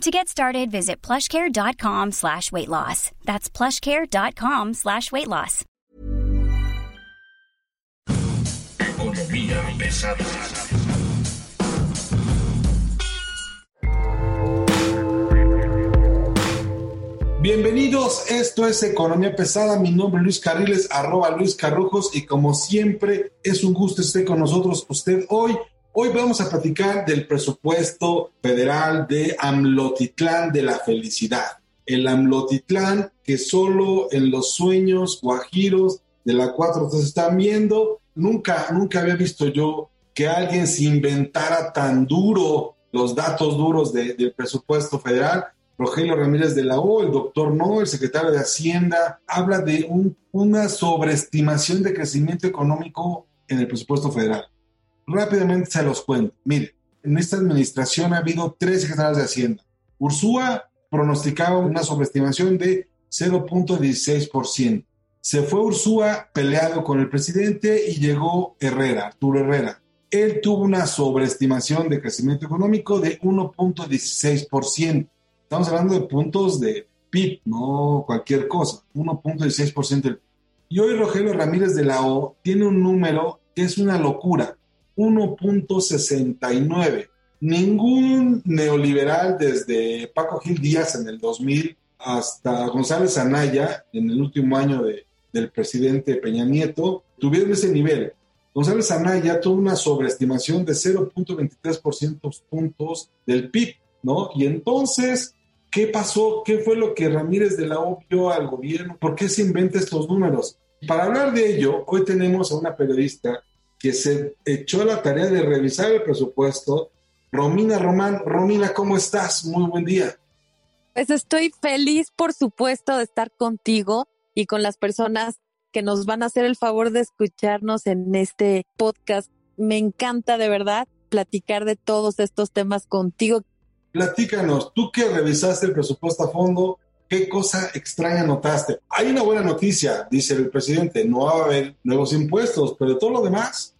To get started, visit plushcare.com slash weight loss. That's plushcare.com slash weight loss. Bienvenidos, esto es Economía Pesada, mi nombre es Luis Carriles, arroba Luis Carrujos y como siempre es un gusto estar con nosotros usted hoy Hoy vamos a platicar del presupuesto federal de Amlotitlán de la felicidad. El Amlotitlán que solo en los sueños guajiros de la 4 se están viendo. Nunca, nunca había visto yo que alguien se inventara tan duro los datos duros del presupuesto federal. Rogelio Ramírez de la O, el doctor No, el secretario de Hacienda, habla de una sobreestimación de crecimiento económico en el presupuesto federal. Rápidamente se los cuento. Mire, en esta administración ha habido tres secretarios de Hacienda. Ursúa pronosticaba una sobreestimación de 0.16%. Se fue Ursúa peleado con el presidente y llegó Herrera, Arturo Herrera. Él tuvo una sobreestimación de crecimiento económico de 1.16%. Estamos hablando de puntos de PIB, no cualquier cosa, 1.16%. Y hoy Rogelio Ramírez de la O tiene un número que es una locura. 1.69. Ningún neoliberal desde Paco Gil Díaz en el 2000 hasta González Anaya en el último año de, del presidente Peña Nieto tuvieron ese nivel. González Anaya tuvo una sobreestimación de 0.23% puntos del PIB, ¿no? Y entonces, ¿qué pasó? ¿Qué fue lo que Ramírez de la O al gobierno? ¿Por qué se inventa estos números? Para hablar de ello, hoy tenemos a una periodista que se echó la tarea de revisar el presupuesto. Romina Román, Romina, ¿cómo estás? Muy buen día. Pues estoy feliz, por supuesto, de estar contigo y con las personas que nos van a hacer el favor de escucharnos en este podcast. Me encanta de verdad platicar de todos estos temas contigo. Platícanos, tú que revisaste el presupuesto a fondo, ¿Qué cosa extraña notaste? Hay una buena noticia, dice el presidente, no va a haber nuevos impuestos, pero todo lo demás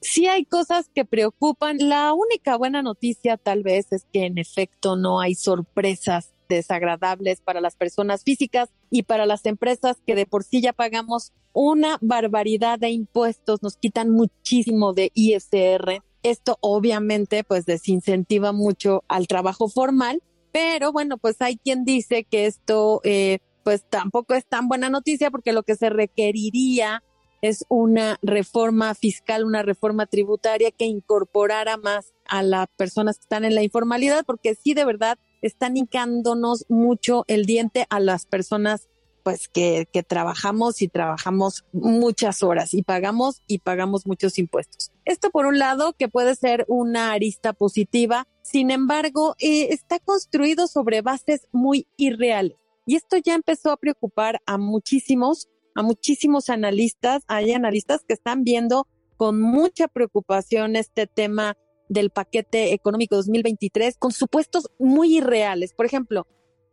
sí hay cosas que preocupan. La única buena noticia tal vez es que en efecto no hay sorpresas desagradables para las personas físicas y para las empresas que de por sí ya pagamos una barbaridad de impuestos, nos quitan muchísimo de ISR. Esto obviamente pues desincentiva mucho al trabajo formal, pero bueno, pues hay quien dice que esto eh, pues tampoco es tan buena noticia porque lo que se requeriría es una reforma fiscal, una reforma tributaria que incorporara más a las personas que están en la informalidad, porque sí, de verdad, están hincándonos mucho el diente a las personas pues que, trabajamos y trabajamos muchas horas y pagamos y pagamos muchos impuestos. Esto por un lado que puede ser una arista positiva, sin embargo, eh, está construido sobre bases muy irreales. Y esto ya empezó a preocupar a muchísimos a muchísimos analistas. Hay analistas que están viendo con mucha preocupación este tema del paquete económico 2023 con supuestos muy irreales. Por ejemplo,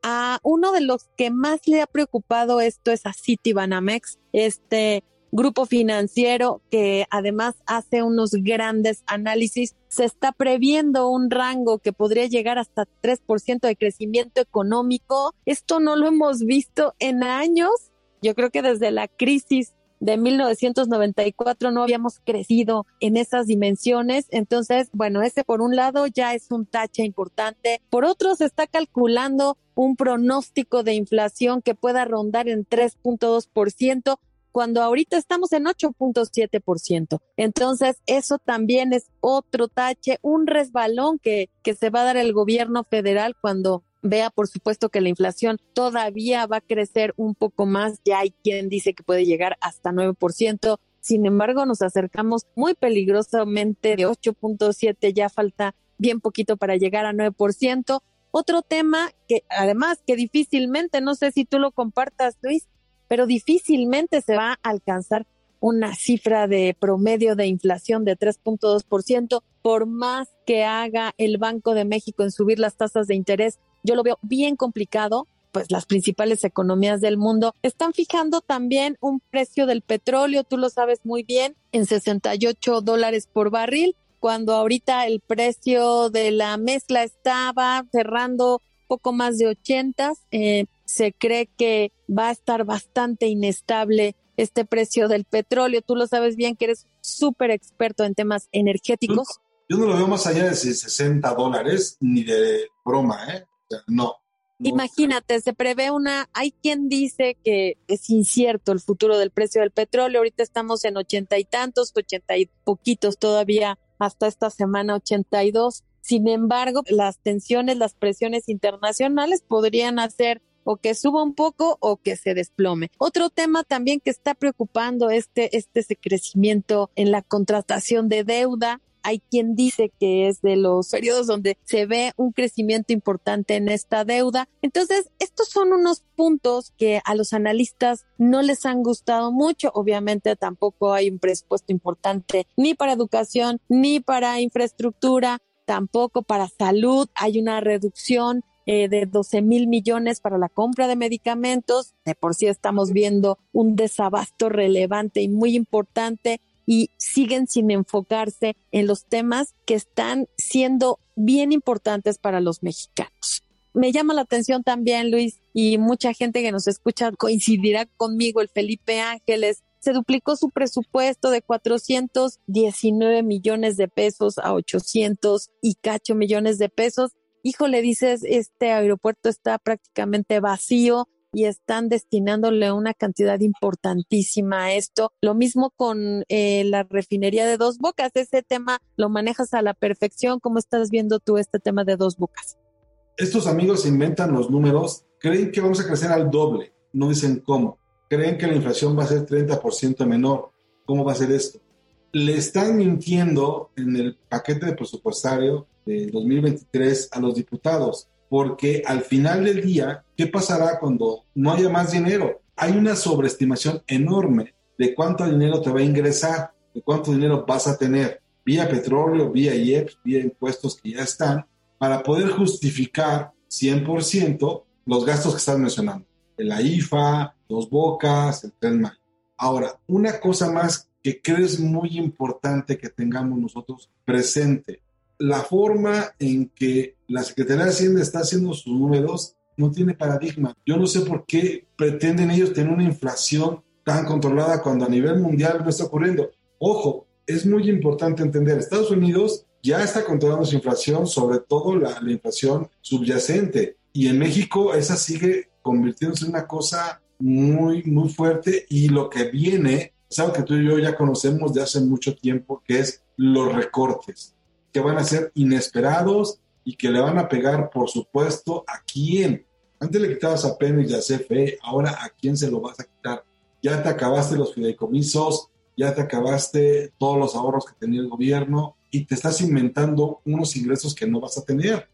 a uno de los que más le ha preocupado esto es a Citibanamex, este grupo financiero que además hace unos grandes análisis. Se está previendo un rango que podría llegar hasta 3% de crecimiento económico. Esto no lo hemos visto en años yo creo que desde la crisis de 1994 no habíamos crecido en esas dimensiones. Entonces, bueno, ese por un lado ya es un tache importante. Por otro, se está calculando un pronóstico de inflación que pueda rondar en 3.2% cuando ahorita estamos en 8.7%. Entonces, eso también es otro tache, un resbalón que, que se va a dar el gobierno federal cuando vea, por supuesto, que la inflación todavía va a crecer un poco más. Ya hay quien dice que puede llegar hasta 9%. Sin embargo, nos acercamos muy peligrosamente de 8.7, ya falta bien poquito para llegar a 9%. Otro tema que además que difícilmente, no sé si tú lo compartas, Luis, pero difícilmente se va a alcanzar una cifra de promedio de inflación de 3.2%, por más que haga el Banco de México en subir las tasas de interés, yo lo veo bien complicado, pues las principales economías del mundo están fijando también un precio del petróleo, tú lo sabes muy bien, en 68 dólares por barril, cuando ahorita el precio de la mezcla estaba cerrando poco más de 80, eh, se cree que va a estar bastante inestable este precio del petróleo. Tú lo sabes bien que eres súper experto en temas energéticos. Yo no lo veo más allá de 60 dólares, ni de broma, ¿eh? No. Imagínate, se prevé una, hay quien dice que es incierto el futuro del precio del petróleo, ahorita estamos en ochenta y tantos, ochenta y poquitos todavía hasta esta semana ochenta y dos. Sin embargo, las tensiones, las presiones internacionales podrían hacer o que suba un poco o que se desplome. Otro tema también que está preocupando este, este crecimiento en la contratación de deuda hay quien dice que es de los periodos donde se ve un crecimiento importante en esta deuda. Entonces, estos son unos puntos que a los analistas no les han gustado mucho. Obviamente tampoco hay un presupuesto importante ni para educación, ni para infraestructura, tampoco para salud. Hay una reducción eh, de 12 mil millones para la compra de medicamentos. De por sí estamos viendo un desabasto relevante y muy importante y siguen sin enfocarse en los temas que están siendo bien importantes para los mexicanos. Me llama la atención también, Luis, y mucha gente que nos escucha coincidirá conmigo, el Felipe Ángeles, se duplicó su presupuesto de 419 millones de pesos a 800 y cacho millones de pesos híjole, dices, este aeropuerto está prácticamente vacío y están destinándole una cantidad importantísima a esto. Lo mismo con eh, la refinería de dos bocas. Ese tema lo manejas a la perfección. ¿Cómo estás viendo tú este tema de dos bocas? Estos amigos inventan los números, creen que vamos a crecer al doble, no dicen cómo. Creen que la inflación va a ser 30% menor. ¿Cómo va a ser esto? Le están mintiendo en el paquete de presupuestario de 2023 a los diputados, porque al final del día, ¿qué pasará cuando no haya más dinero? Hay una sobreestimación enorme de cuánto dinero te va a ingresar, de cuánto dinero vas a tener vía petróleo, vía IEPS, vía impuestos que ya están, para poder justificar 100% los gastos que estás mencionando. La IFA, Dos Bocas, el Tren. Ahora, una cosa más que creo es muy importante que tengamos nosotros presente la forma en que la Secretaría de Hacienda está haciendo sus números no tiene paradigma. Yo no sé por qué pretenden ellos tener una inflación tan controlada cuando a nivel mundial no está ocurriendo. Ojo, es muy importante entender, Estados Unidos ya está controlando su inflación, sobre todo la, la inflación subyacente, y en México esa sigue convirtiéndose en una cosa muy, muy fuerte y lo que viene es algo que tú y yo ya conocemos de hace mucho tiempo, que es los recortes que van a ser inesperados y que le van a pegar, por supuesto, a quién. Antes le quitabas a Pemex y a CFE, ahora a quién se lo vas a quitar. Ya te acabaste los fideicomisos, ya te acabaste todos los ahorros que tenía el gobierno y te estás inventando unos ingresos que no vas a tener.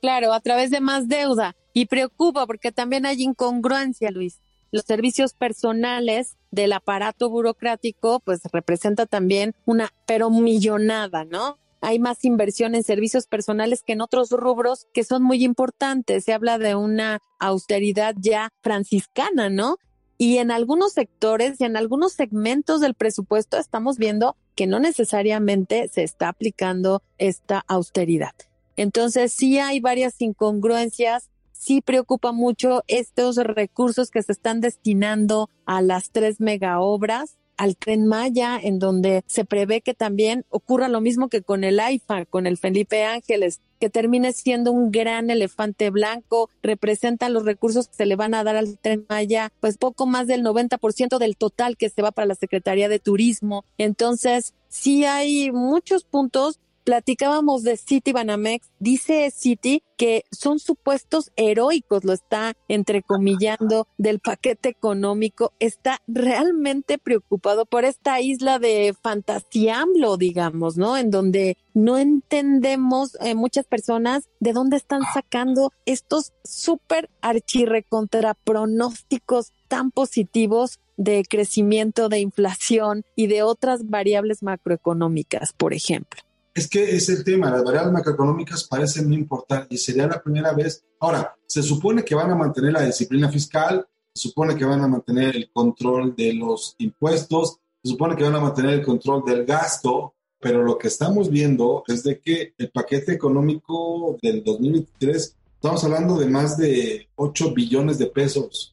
Claro, a través de más deuda. Y preocupa porque también hay incongruencia, Luis. Los servicios personales del aparato burocrático, pues representa también una, pero millonada, ¿no? Hay más inversión en servicios personales que en otros rubros que son muy importantes. Se habla de una austeridad ya franciscana, ¿no? Y en algunos sectores y en algunos segmentos del presupuesto estamos viendo que no necesariamente se está aplicando esta austeridad. Entonces sí hay varias incongruencias, sí preocupa mucho estos recursos que se están destinando a las tres mega obras al tren Maya, en donde se prevé que también ocurra lo mismo que con el AIFA, con el Felipe Ángeles, que termine siendo un gran elefante blanco, representa los recursos que se le van a dar al tren Maya, pues poco más del 90% del total que se va para la Secretaría de Turismo. Entonces, sí hay muchos puntos platicábamos de City Banamex, dice City que son supuestos heroicos, lo está entrecomillando del paquete económico, está realmente preocupado por esta isla de fantasiamlo, digamos, ¿no? En donde no entendemos eh, muchas personas de dónde están sacando estos súper archirrecontra pronósticos tan positivos de crecimiento, de inflación y de otras variables macroeconómicas, por ejemplo. Es que es el tema, las variables macroeconómicas parecen no importar y sería la primera vez. Ahora, se supone que van a mantener la disciplina fiscal, se supone que van a mantener el control de los impuestos, se supone que van a mantener el control del gasto, pero lo que estamos viendo es de que el paquete económico del 2023 Estamos hablando de más de 8 billones de pesos.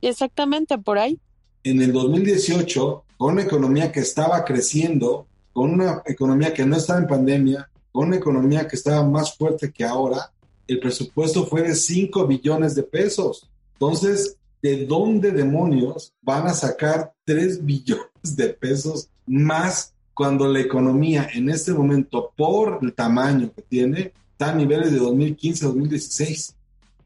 Exactamente, por ahí. En el 2018, con una economía que estaba creciendo, con una economía que no estaba en pandemia, con una economía que estaba más fuerte que ahora, el presupuesto fue de 5 billones de pesos. Entonces, ¿de dónde demonios van a sacar 3 billones de pesos más cuando la economía en este momento, por el tamaño que tiene, está a niveles de 2015-2016.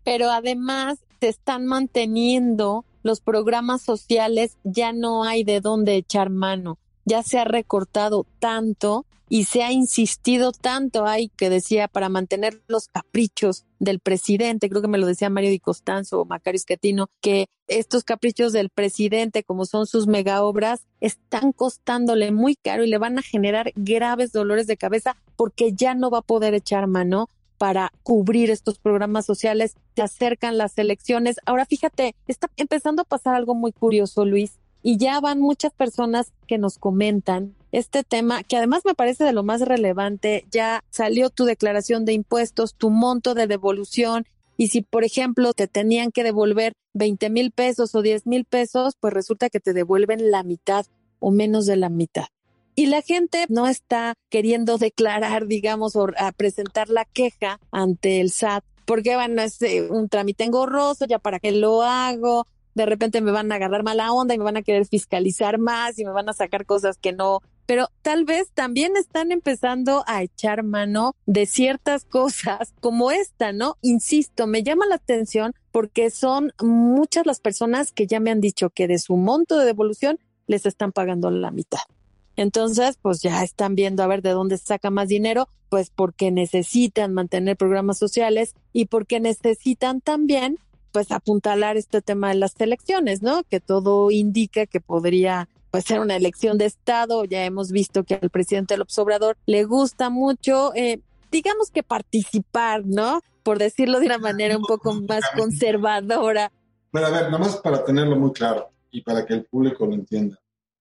Pero además se están manteniendo los programas sociales, ya no hay de dónde echar mano, ya se ha recortado tanto y se ha insistido tanto, hay que decía, para mantener los caprichos del presidente, creo que me lo decía Mario Di Costanzo o Macario Scatino, que estos caprichos del presidente, como son sus mega obras, están costándole muy caro y le van a generar graves dolores de cabeza porque ya no va a poder echar mano para cubrir estos programas sociales. Se acercan las elecciones. Ahora fíjate, está empezando a pasar algo muy curioso, Luis, y ya van muchas personas que nos comentan este tema, que además me parece de lo más relevante, ya salió tu declaración de impuestos, tu monto de devolución, y si, por ejemplo, te tenían que devolver 20 mil pesos o 10 mil pesos, pues resulta que te devuelven la mitad o menos de la mitad. Y la gente no está queriendo declarar, digamos, o presentar la queja ante el SAT, porque bueno, es eh, un trámite engorroso, ya para qué lo hago, de repente me van a agarrar mala onda y me van a querer fiscalizar más y me van a sacar cosas que no pero tal vez también están empezando a echar mano de ciertas cosas como esta, ¿no? Insisto, me llama la atención porque son muchas las personas que ya me han dicho que de su monto de devolución les están pagando la mitad. Entonces, pues ya están viendo a ver de dónde saca más dinero, pues porque necesitan mantener programas sociales y porque necesitan también pues apuntalar este tema de las elecciones, ¿no? Que todo indica que podría pues ser una elección de Estado. Ya hemos visto que al presidente López Obrador le gusta mucho, eh, digamos que participar, ¿no? Por decirlo de una manera un poco más conservadora. Pero a ver, nomás para tenerlo muy claro y para que el público lo entienda.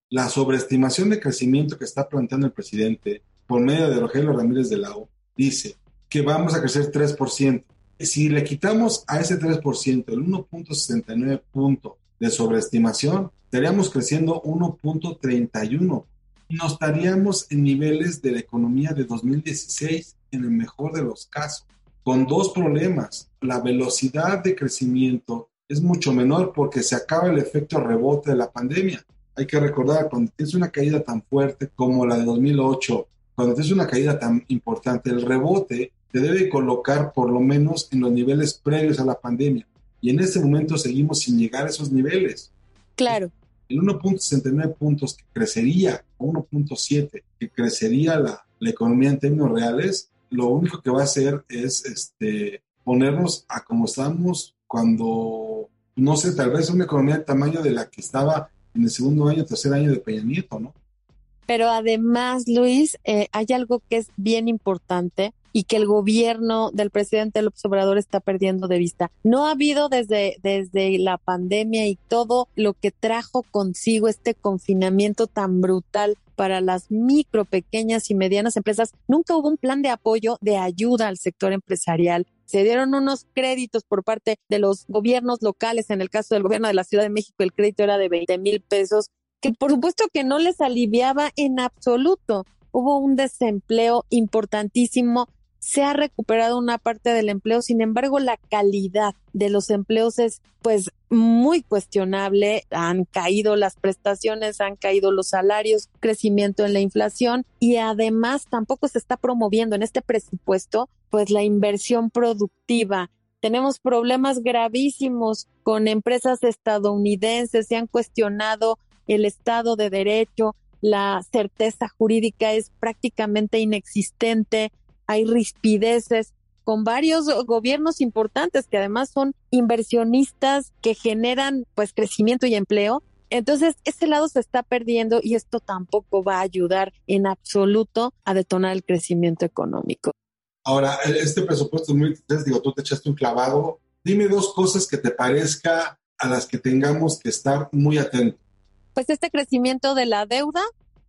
La sobreestimación de crecimiento que está planteando el presidente por medio de Rogelio Ramírez de la dice que vamos a crecer 3% si le quitamos a ese 3% el 1.69 punto de sobreestimación, estaríamos creciendo 1.31 y nos estaríamos en niveles de la economía de 2016 en el mejor de los casos, con dos problemas. La velocidad de crecimiento es mucho menor porque se acaba el efecto rebote de la pandemia. Hay que recordar, cuando tienes una caída tan fuerte como la de 2008, cuando tienes una caída tan importante, el rebote te debe colocar por lo menos en los niveles previos a la pandemia. Y en este momento seguimos sin llegar a esos niveles. Claro. El 1.69 puntos que crecería, 1.7 que crecería la, la, economía en términos reales, lo único que va a hacer es este, ponernos a como estamos cuando, no sé, tal vez una economía del tamaño de la que estaba en el segundo año, tercer año de Peña Nieto, ¿no? Pero además, Luis, eh, hay algo que es bien importante y que el gobierno del presidente López Obrador está perdiendo de vista. No ha habido desde, desde la pandemia y todo lo que trajo consigo este confinamiento tan brutal para las micro, pequeñas y medianas empresas. Nunca hubo un plan de apoyo, de ayuda al sector empresarial. Se dieron unos créditos por parte de los gobiernos locales. En el caso del gobierno de la Ciudad de México, el crédito era de 20 mil pesos, que por supuesto que no les aliviaba en absoluto. Hubo un desempleo importantísimo se ha recuperado una parte del empleo, sin embargo la calidad de los empleos es pues muy cuestionable, han caído las prestaciones, han caído los salarios, crecimiento en la inflación y además tampoco se está promoviendo en este presupuesto pues la inversión productiva. Tenemos problemas gravísimos con empresas estadounidenses, se han cuestionado el Estado de Derecho, la certeza jurídica es prácticamente inexistente, hay rispideces con varios gobiernos importantes que además son inversionistas que generan pues crecimiento y empleo. Entonces, ese lado se está perdiendo y esto tampoco va a ayudar en absoluto a detonar el crecimiento económico. Ahora, este presupuesto 2023, digo, tú te echaste un clavado. Dime dos cosas que te parezca a las que tengamos que estar muy atentos. Pues este crecimiento de la deuda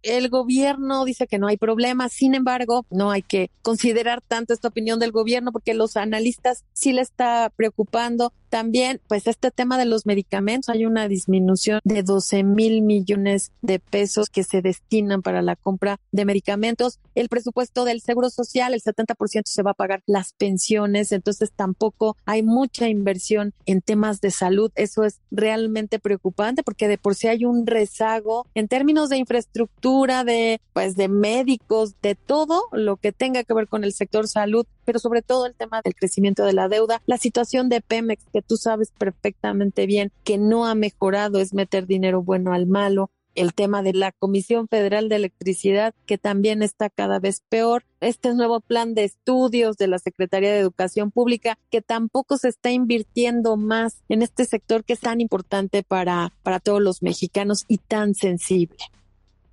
el gobierno dice que no hay problema, sin embargo, no hay que considerar tanto esta opinión del gobierno porque los analistas sí le está preocupando también, pues este tema de los medicamentos, hay una disminución de 12 mil millones de pesos que se destinan para la compra de medicamentos. El presupuesto del Seguro Social, el 70% se va a pagar las pensiones, entonces tampoco hay mucha inversión en temas de salud. Eso es realmente preocupante porque de por sí hay un rezago en términos de infraestructura, de pues de médicos, de todo lo que tenga que ver con el sector salud pero sobre todo el tema del crecimiento de la deuda, la situación de Pemex, que tú sabes perfectamente bien que no ha mejorado, es meter dinero bueno al malo, el tema de la Comisión Federal de Electricidad, que también está cada vez peor, este nuevo plan de estudios de la Secretaría de Educación Pública, que tampoco se está invirtiendo más en este sector que es tan importante para, para todos los mexicanos y tan sensible.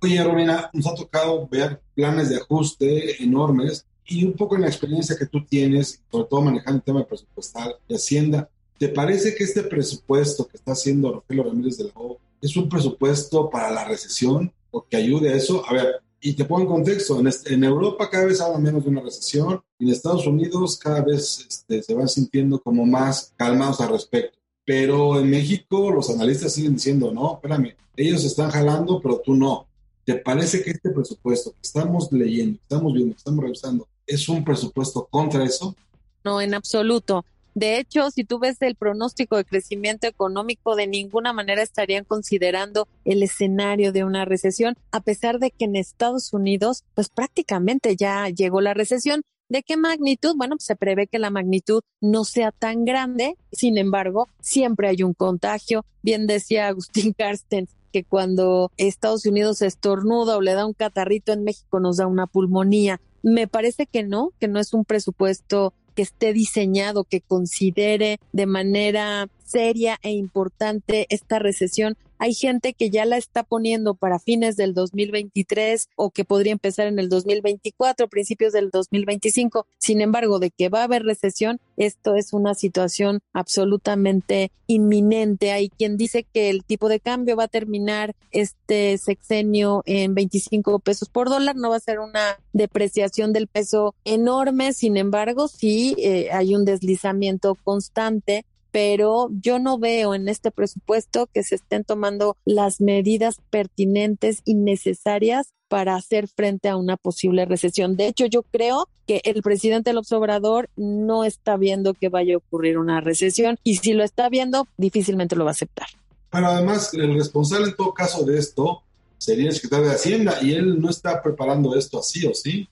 Oye, Romina, nos ha tocado ver planes de ajuste enormes y un poco en la experiencia que tú tienes, sobre todo manejando el tema presupuestal de Hacienda, ¿te parece que este presupuesto que está haciendo Rogelio Ramírez de la O es un presupuesto para la recesión o que ayude a eso? A ver, y te pongo en contexto, en, Europa cada vez habla menos de una recesión, y en Estados Unidos cada vez este, se van sintiendo como más calmados al respecto. Pero en México los analistas siguen diciendo, no, espérame, ellos están jalando, pero tú no. ¿Te parece que este presupuesto que estamos leyendo, estamos viendo, estamos revisando, es un presupuesto contra eso? No, en absoluto. De hecho, si tú ves el pronóstico de crecimiento económico, de ninguna manera estarían considerando el escenario de una recesión, a pesar de que en Estados Unidos, pues prácticamente ya llegó la recesión. ¿De qué magnitud? Bueno, pues se prevé que la magnitud no sea tan grande, sin embargo, siempre hay un contagio. Bien decía Agustín Carsten que cuando Estados Unidos estornuda o le da un catarrito en México nos da una pulmonía. Me parece que no, que no es un presupuesto que esté diseñado, que considere de manera seria e importante esta recesión. Hay gente que ya la está poniendo para fines del 2023 o que podría empezar en el 2024, principios del 2025. Sin embargo, de que va a haber recesión, esto es una situación absolutamente inminente. Hay quien dice que el tipo de cambio va a terminar este sexenio en 25 pesos por dólar. No va a ser una depreciación del peso enorme. Sin embargo, sí eh, hay un deslizamiento constante pero yo no veo en este presupuesto que se estén tomando las medidas pertinentes y necesarias para hacer frente a una posible recesión. De hecho, yo creo que el presidente López Obrador no está viendo que vaya a ocurrir una recesión y si lo está viendo, difícilmente lo va a aceptar. Pero además, el responsable en todo caso de esto sería el secretario de Hacienda y él no está preparando esto así o sí.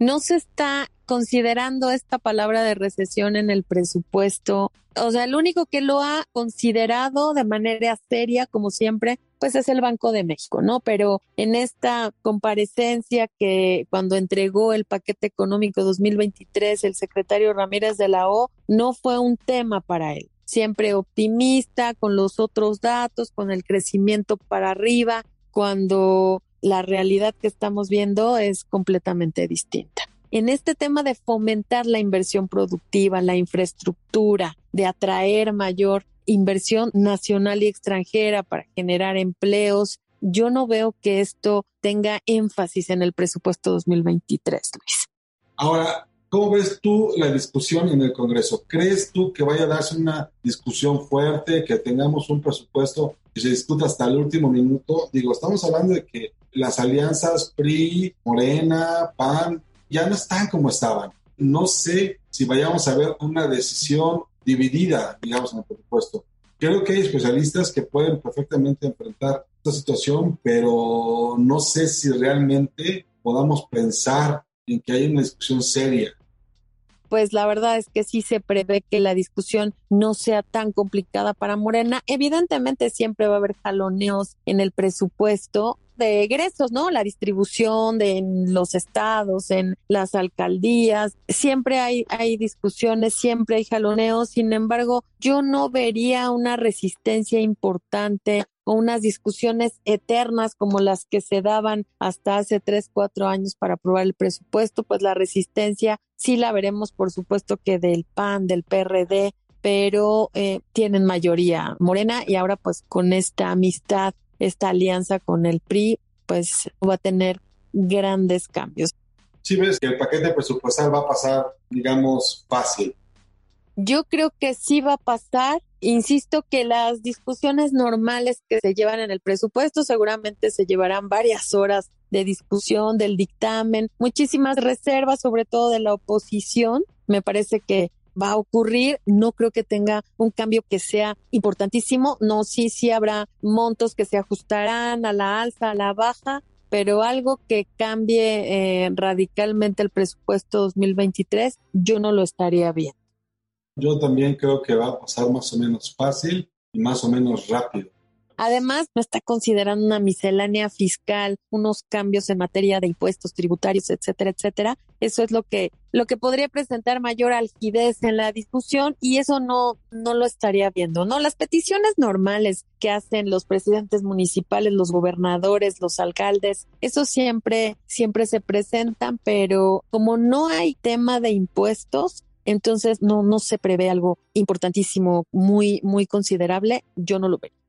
No se está considerando esta palabra de recesión en el presupuesto. O sea, el único que lo ha considerado de manera seria, como siempre, pues es el Banco de México, ¿no? Pero en esta comparecencia que cuando entregó el paquete económico 2023, el secretario Ramírez de la O, no fue un tema para él. Siempre optimista con los otros datos, con el crecimiento para arriba, cuando la realidad que estamos viendo es completamente distinta en este tema de fomentar la inversión productiva, la infraestructura, de atraer mayor inversión nacional y extranjera para generar empleos, yo no veo que esto tenga énfasis en el presupuesto 2023, Luis. Ahora, ¿cómo ves tú la discusión en el Congreso? ¿Crees tú que vaya a darse una discusión fuerte, que tengamos un presupuesto que se discuta hasta el último minuto? Digo, estamos hablando de que las alianzas PRI, Morena, PAN, ya no están como estaban. no sé si vayamos a ver una decisión dividida, digamos, en el presupuesto. Creo que hay especialistas que pueden perfectamente enfrentar esta situación, pero no sé si realmente podamos pensar en que hay una discusión seria. Pues la verdad es que sí se prevé que la discusión no sea tan complicada para Morena. Evidentemente siempre va a haber jaloneos en el presupuesto, de egresos, ¿no? La distribución de en los estados, en las alcaldías, siempre hay, hay discusiones, siempre hay jaloneos, sin embargo, yo no vería una resistencia importante o unas discusiones eternas como las que se daban hasta hace tres, cuatro años para aprobar el presupuesto, pues la resistencia sí la veremos, por supuesto, que del PAN, del PRD, pero eh, tienen mayoría morena y ahora pues con esta amistad esta alianza con el PRI, pues va a tener grandes cambios. Sí ves que el paquete presupuestal va a pasar, digamos, fácil. Yo creo que sí va a pasar. Insisto que las discusiones normales que se llevan en el presupuesto seguramente se llevarán varias horas de discusión del dictamen, muchísimas reservas, sobre todo de la oposición. Me parece que va a ocurrir. No creo que tenga un cambio que sea importantísimo. No, sí, sí habrá montos que se ajustarán a la alza, a la baja, pero algo que cambie eh, radicalmente el presupuesto 2023, yo no lo estaría viendo. Yo también creo que va a pasar más o menos fácil y más o menos rápido. Además, no está considerando una miscelánea fiscal, unos cambios en materia de impuestos tributarios, etcétera, etcétera. Eso es lo que, lo que podría presentar mayor algidez en la discusión y eso no, no lo estaría viendo, ¿no? Las peticiones normales que hacen los presidentes municipales, los gobernadores, los alcaldes, eso siempre, siempre se presentan, pero como no hay tema de impuestos, entonces no, no se prevé algo importantísimo, muy, muy considerable, yo no lo veo.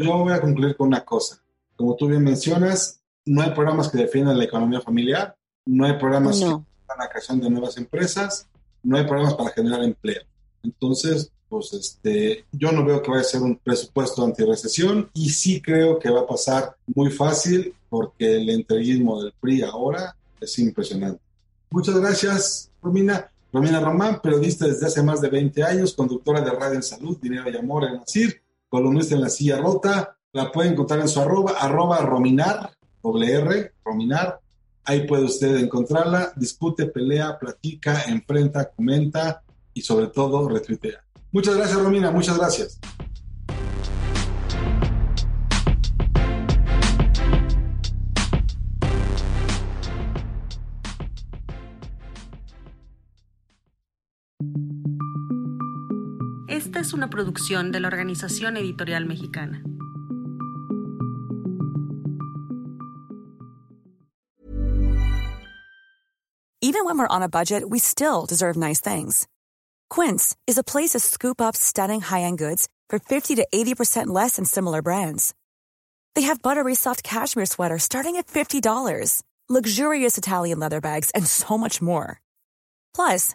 Yo voy a concluir con una cosa. Como tú bien mencionas, no hay programas que defiendan la economía familiar, no hay programas que defiendan la creación de nuevas empresas, no hay programas para generar empleo. Entonces, pues este, yo no veo que vaya a ser un presupuesto antirrecesión y sí creo que va a pasar muy fácil porque el entreguismo del PRI ahora es impresionante. Muchas gracias, Romina. Romina Román, periodista desde hace más de 20 años, conductora de Radio en Salud, Dinero y Amor en CIR columnista en la silla rota. La pueden encontrar en su arroba, arroba rominar, doble R, rominar. Ahí puede usted encontrarla. Discute, pelea, platica, enfrenta, comenta y sobre todo retuitea. Muchas gracias, Romina. Muchas gracias. Esta es una producción de la Organización Editorial Mexicana. Even when we're on a budget, we still deserve nice things. Quince is a place to scoop up stunning high-end goods for 50 to 80% less than similar brands. They have buttery soft cashmere sweaters starting at $50, luxurious Italian leather bags, and so much more. Plus,